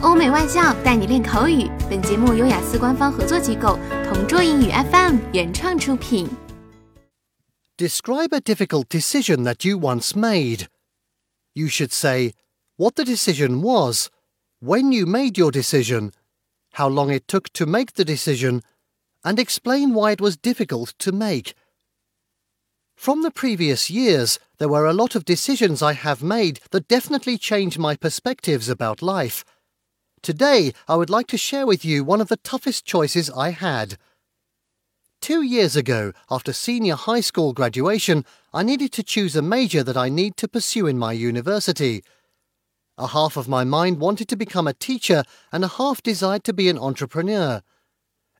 欧美外教带你练口语。本节目由雅思官方合作机构同桌英语 FM 原创出品。Describe a difficult decision that you once made. You should say what the decision was, when you made your decision, how long it took to make the decision, and explain why it was difficult to make. From the previous years, there were a lot of decisions I have made that definitely changed my perspectives about life. Today, I would like to share with you one of the toughest choices I had. Two years ago, after senior high school graduation, I needed to choose a major that I need to pursue in my university. A half of my mind wanted to become a teacher, and a half desired to be an entrepreneur.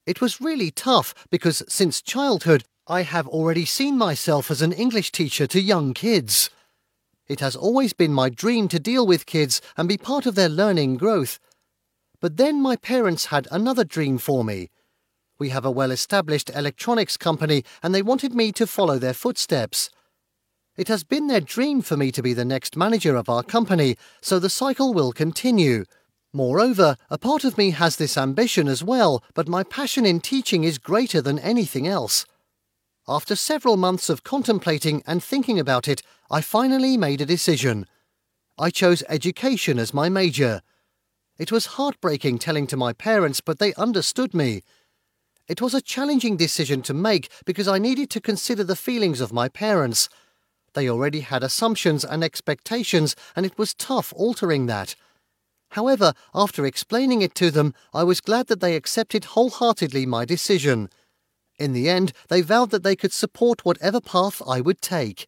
It was really tough because since childhood, I have already seen myself as an English teacher to young kids. It has always been my dream to deal with kids and be part of their learning growth. But then my parents had another dream for me. We have a well established electronics company and they wanted me to follow their footsteps. It has been their dream for me to be the next manager of our company, so the cycle will continue. Moreover, a part of me has this ambition as well, but my passion in teaching is greater than anything else. After several months of contemplating and thinking about it, I finally made a decision. I chose education as my major. It was heartbreaking telling to my parents, but they understood me. It was a challenging decision to make because I needed to consider the feelings of my parents. They already had assumptions and expectations, and it was tough altering that. However, after explaining it to them, I was glad that they accepted wholeheartedly my decision. In the end, they vowed that they could support whatever path I would take.